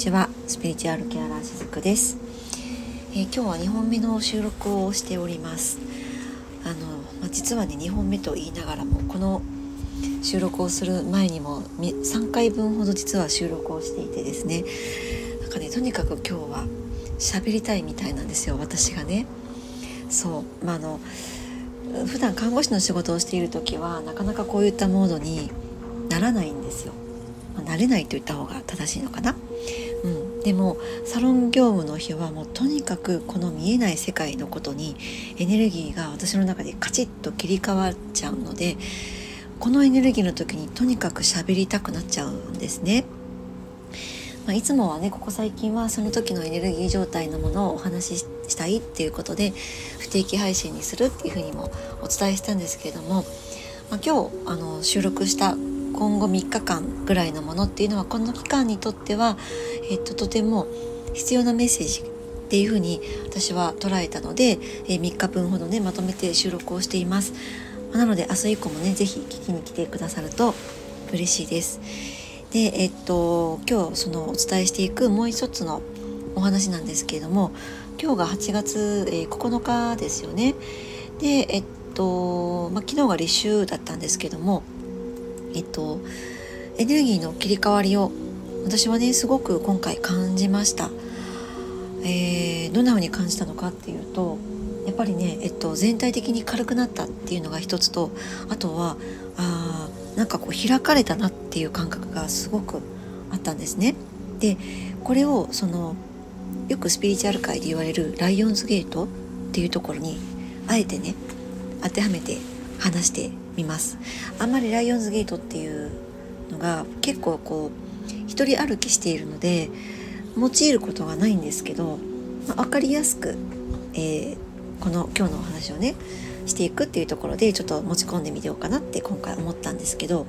ちは。スピリチュアルケアラーしずくです、えー、今日は2本目の収録をしております。あの、まあ、実はね2本目と言いながらもこの収録をする前にも3回分ほど実は収録をしていてですね。なんかねとにかく今日は喋りたいみたいなんですよ私がね。そう。まああの普段看護師の仕事をしている時はなかなかこういったモードにならないんですよ。慣れないと言った方が正しいのかな、でもサロン業務の日はもうとにかくこの見えない世界のことにエネルギーが私の中でカチッと切り替わっちゃうのでこのエネルギーの時にとにかく喋りたくなっちゃうんですね。まあ、いつもはねここ最近はその時のエネルギー状態のものをお話ししたいっていうことで不定期配信にするっていうふうにもお伝えしたんですけれども、まあ、今日あの収録した今後3日間ぐらいのものっていうのはこの期間にとっては、えっと、とても必要なメッセージっていうふうに私は捉えたので、え3日分ほどねまとめて収録をしています。なので明日以降もね是非聞きに来てくださると嬉しいです。でえっと今日そのお伝えしていくもう一つのお話なんですけれども今日が8月、え9日ですよね。でえっと、まあ、昨日が立秋だったんですけどもえっとエネルギーの切り替わりを私はねすごく今回感じました。えー、どんな風に感じたのかっていうとやっぱりね、えっと、全体的に軽くなったっていうのが一つとあとはあなんかこう開かれたなっていう感覚がすごくあったんですね。でこれをそのよくスピリチュアル界で言われるライオンズゲートっていうところにあえてね当てはめて話してみます。あんまりライオンズゲートっていうのが結構こう一人歩きしているので用いることがないんですけど、まあ、分かりやすく、えー、この今日のお話をねしていくっていうところでちょっと持ち込んでみようかなって今回思ったんですけど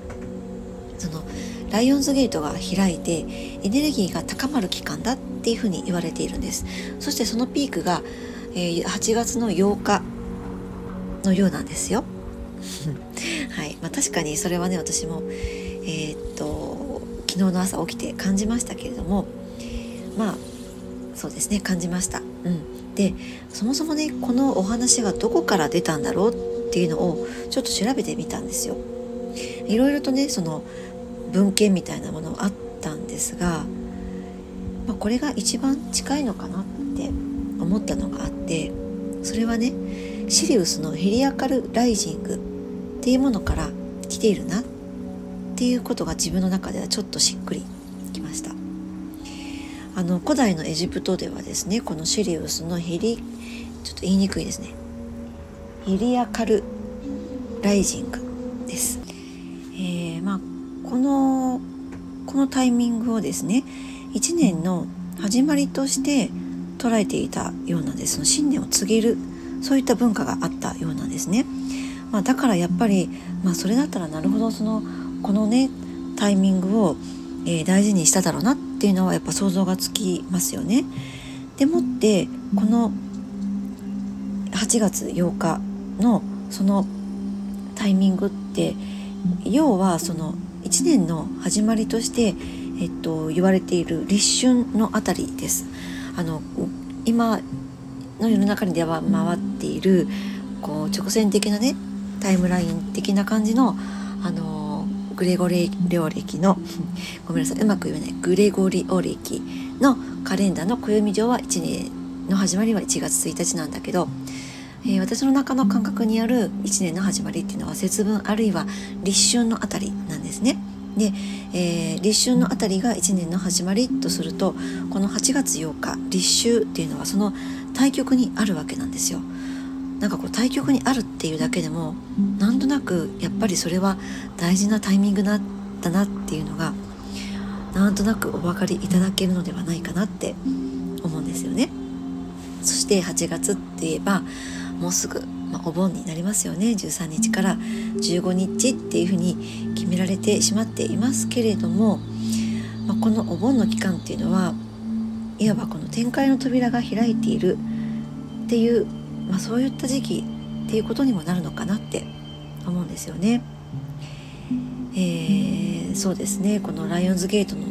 そのライオンズゲートが開いてエネルギーが高まる期間だっていうふうに言われているんです。そしてそのピークが、えー、8月の8日のようなんですよ。はいまあ、確かにそれはね私も、えー、っと昨日の朝起きて感じましたけれどもまあそうですね感じました。うん、でそもそもねこのお話はどこから出たんだろうっていうのをちょっと調べてみたんですよ。いろいろとねその文献みたいなものあったんですが、まあ、これが一番近いのかなって思ったのがあってそれはねシリウスのヘリアカルライジングっていうものから来ているなっていうことが自分の中ではちょっとしっくりきました。あの古代のエジプトではですねこのシリウスのヘリちょっと言いにくいですね。ヘリアカルライジングです、えー、まあこのこのタイミングをですね1年の始まりとして捉えていたようなんですその新年を告げるそういった文化があったようなんですね。まあ、だからやっぱり、まあ、それだったらなるほどそのこのねタイミングを、えー、大事にしただろうなっていうのはやっぱ想像がつきますよね。でもってこの8月8日のそのタイミングって要はその1年の始まりとして、えっと、言われている立春のあたりです。あの今の世の中にでは回っているこう直線的なねタイムライン的な感じのあのグレゴリオ暦の ごめんなさいうまく言えないグレゴリオ暦のカレンダーの暦上は1年の始まりは1月1日なんだけど、えー、私の中の感覚にある1年の始まりっていうのは節分あるいは立春のあたりなんですね。で、えー、立春のあたりが1年の始まりとするとこの8月8日立秋っていうのはその対極にあるわけなんですよ。なんかこう対局にあるっていうだけでもなんとなくやっぱりそれは大事なタイミングだったなっていうのがなんとなくお分かりいただけるのではないかなって思うんですよね。そして8月って言えばもうすぐ、まあ、お盆になりますよね。13日から15日っていうふうに決められてしまっていますけれども、まあ、このお盆の期間っていうのはいわばこの展開の扉が開いているっていうまあ、そういった時期っていうことにもなるのかなって思うんですよね。えー、そうですね。このライオンズゲートの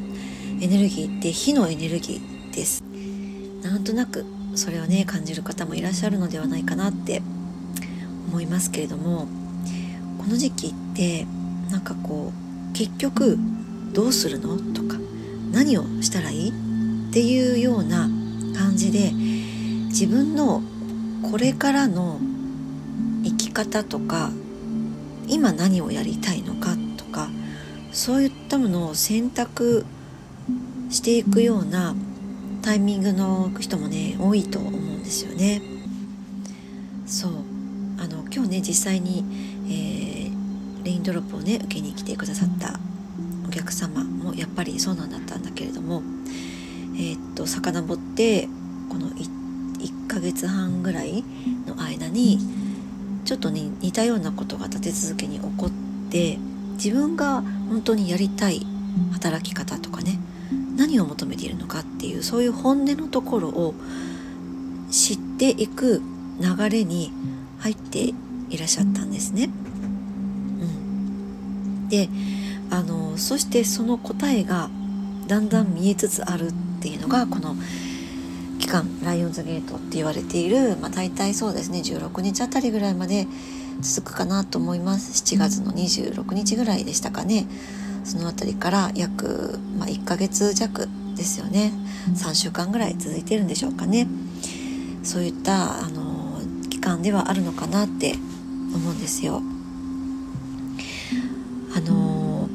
エネルギーって火のエネルギーです。なんとなくそれをね感じる方もいらっしゃるのではないかなって思いますけれどもこの時期ってなんかこう結局どうするの？とか何をしたらいい？っていうような感じで自分のこれからの生き方とか今何をやりたいのかとかそういったものを選択していくようなタイミングの人もね多いと思うんですよね。そうあの今日ね実際に、えー、レインドロップをね受けに来てくださったお客様もやっぱりそうなんだったんだけれどもえー、っと遡ってこの 1, 1ヶ月半ぐらいの間にちょっとね似たようなことが立て続けに起こって自分が本当にやりたい働き方とかね何を求めているのかっていうそういう本音のところを知っていく流れに入っていらっしゃったんですね。うん、であのそしてその答えがだんだん見えつつあるっていうのがこの間ライオンズゲートって言われている、まあ、大体そうですね16日あたりぐらいまで続くかなと思います。7月の26日ぐらいでしたかね。その辺りから約、まあ、1ヶ月弱ですよね。3週間ぐらい続いてるんでしょうかね。そういったあの期間ではあるのかなって思うんですよ。あの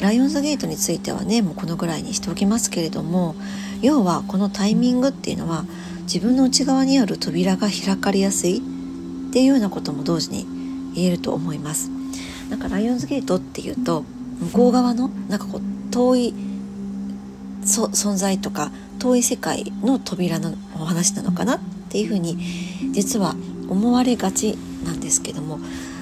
ライオンズゲートについてはねもうこのぐらいにしておきますけれども要はこのタイミングっていうのは自分の内側にある扉が開かれやすいっていうようなことも同時に言えると思います。なんかライオンズゲートっていうと向こう側のなんかこう遠い存在とか遠い世界の扉のお話なのかなっていうふうに実は思われがちなんですけども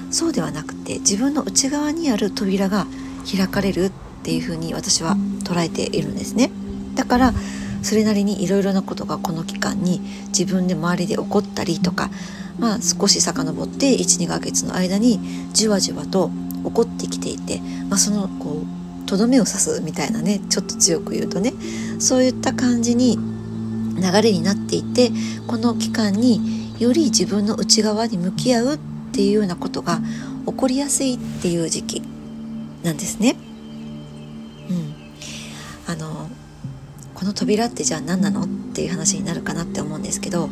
そうではなくて自分の内側にある扉が開かれるっていうふうに私は捉えているんですね。だからそれなりにいろいろなことがこの期間に自分で周りで起こったりとかまあ、少し遡って12ヶ月の間にじわじわと起こってきていて、まあ、そのこうとどめを刺すみたいなねちょっと強く言うとねそういった感じに流れになっていてこの期間により自分の内側に向き合うっていうようなことが起こりやすいっていう時期なんですね。うん、の扉ってじゃあ何なのっていう話になるかなって思うんですけど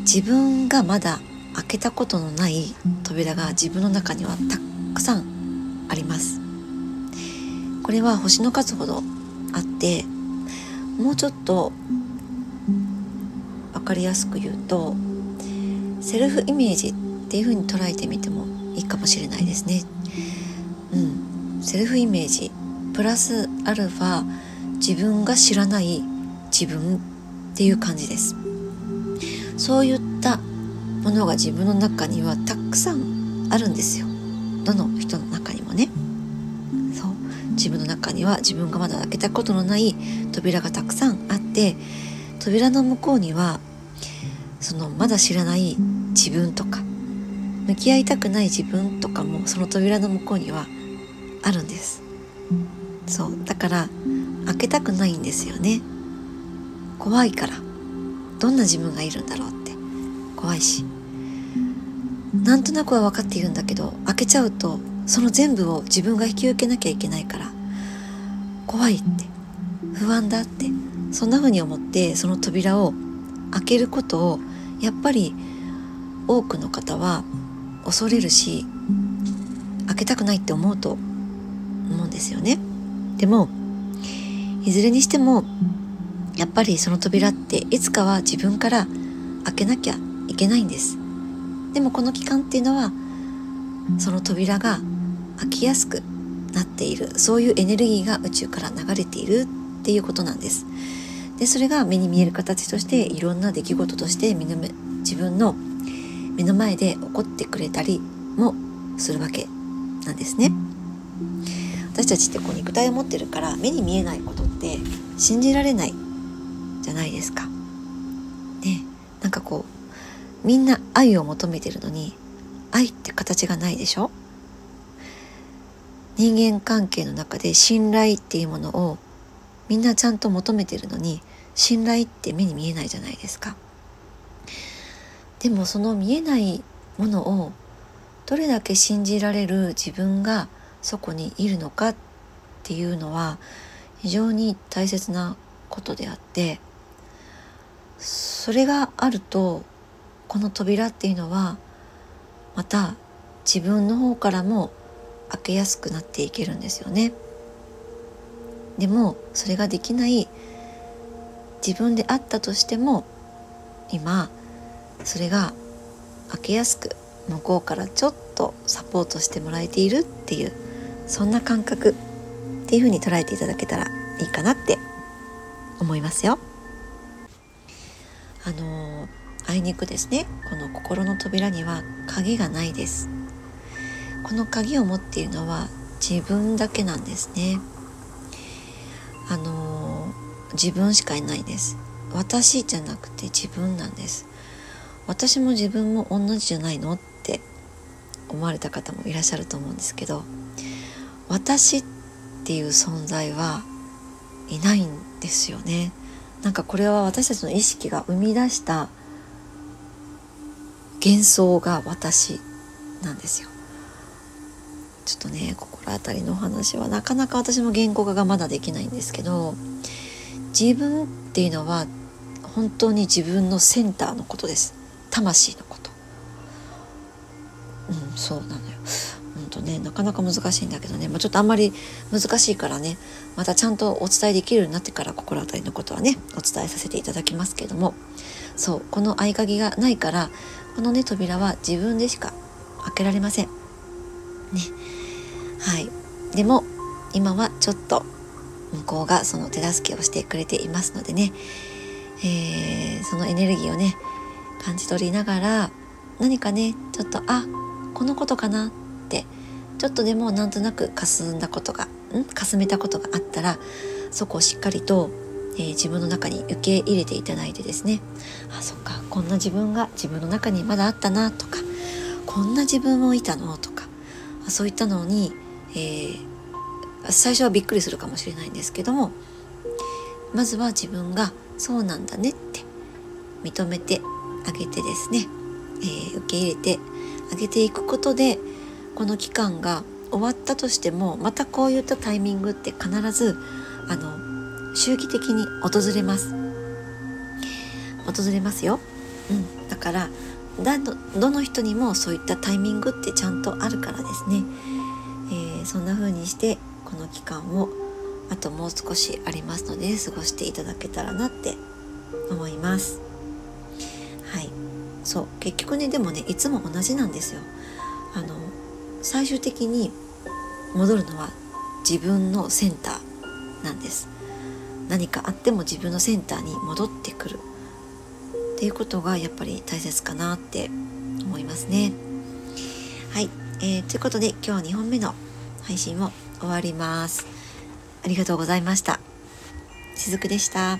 自分がまだ開けたことのない扉が自分の中にはたくさんありますこれは星の数ほどあってもうちょっと分かりやすく言うとセルフイメージっていう風に捉えてみてもいいかもしれないですね。うん、セルフイメージプラスアルファ自分が知らない自分っていう感じです。そういったものが自分の中にはたくさんあるんですよ。どの人の中にもね。そう。自分の中には自分がまだ開けたことのない扉がたくさんあって扉の向こうにはそのまだ知らない自分とか向き合いたくない自分とかもその扉の向こうにはあるんです。そう。だから開けたくないんですよね。怖いから。どんな自分がいるんだろうって。怖いし。なんとなくは分かっているんだけど開けちゃうとその全部を自分が引き受けなきゃいけないから。怖いって。不安だって。そんな風に思ってその扉を開けることをやっぱり多くの方は恐れるし開けたくないって思うと思うんですよね。でもいずれにしてもやっぱりその扉っていつかは自分から開けなきゃいけないんです。でもこの期間っていうのはその扉が開きやすくなっている。そういうエネルギーが宇宙から流れているっていうことなんです。でそれが目に見える形としていろんな出来事として自分の目の前で起こってくれたりもするわけなんですね。私たちってこう肉体を持ってるから目に見えないことって信じられないじゃないですか。ねなんかこうみんな愛を求めてるのに愛って形がないでしょ？人間関係の中で信頼っていうものをみんなちゃんと求めてるのに信頼って目に見えないじゃないですか。でもその見えないものをどれだけ信じられる自分がそこにいるのかっていうのは非常に大切なことであってそれがあるとこの扉っていうのはまた自分の方からも開けやすくなっていけるんですよね。でもそれができない自分であったとしても今それが開けやすく向こうからちょっとサポートしてもらえているっていうそんな感覚っていうふうに捉えていただけたらいいかなって思いますよ。あのあいにくですね。この心の扉には鍵がないです。この鍵を持っているのは自分だけなんですね。あの自分しかいないです。私じゃなくて自分なんです。私も自分も同じじゃないのって思われた方もいらっしゃると思うんですけど私っていう存在はいないんですよね。なんかこれは私たちの意識が生み出した幻想が私なんですよ。ちょっとね心当たりの話はなかなか私も言語化がまだできないんですけど自分っていうのは本当に自分のセンターのことです。魂のこと。うんそうなのよ。とねなかなか難しいんだけどね、まあ、ちょっとあんまり難しいからね。またちゃんとお伝えできるようになってから心当たりのことはねお伝えさせていただきますけども。そうこの合鍵がないからこのね扉は自分でしか開けられません。ね。はい。でも今はちょっと向こうがその手助けをしてくれていますのでね、えー、そのエネルギーをね感じ取りながら何かねちょっとあこのことかなってちょっとでもなんとなく霞んだことがん？霞めたことがあったらそこをしっかりと、えー、自分の中に受け入れていただいてですね。あそっか。こんな自分が自分の中にまだあったなとかこんな自分もいたのとかそういったのに、えー、最初はびっくりするかもしれないんですけどもまずは自分がそうなんだねって認めてあげてですね、えー、受け入れてあげていくことでこの期間が終わったとしてもまたこういったタイミングって必ずあの周期的に訪れます。訪れますよ、うん、だからだどどの人にもそういったタイミングってちゃんとあるからですね、えー、そんな風にしてこの期間をあともう少しありますので過ごしていただけたらなって思います。はい。そう。結局ねでもねいつも同じなんですよ。あの最終的に戻るのは自分のセンターなんです。何かあっても自分のセンターに戻ってくる。っていうことがやっぱり大切かなって思いますね。はい、えー、ということで今日は2本目の配信を終わります。ありがとうございました。しずくでした。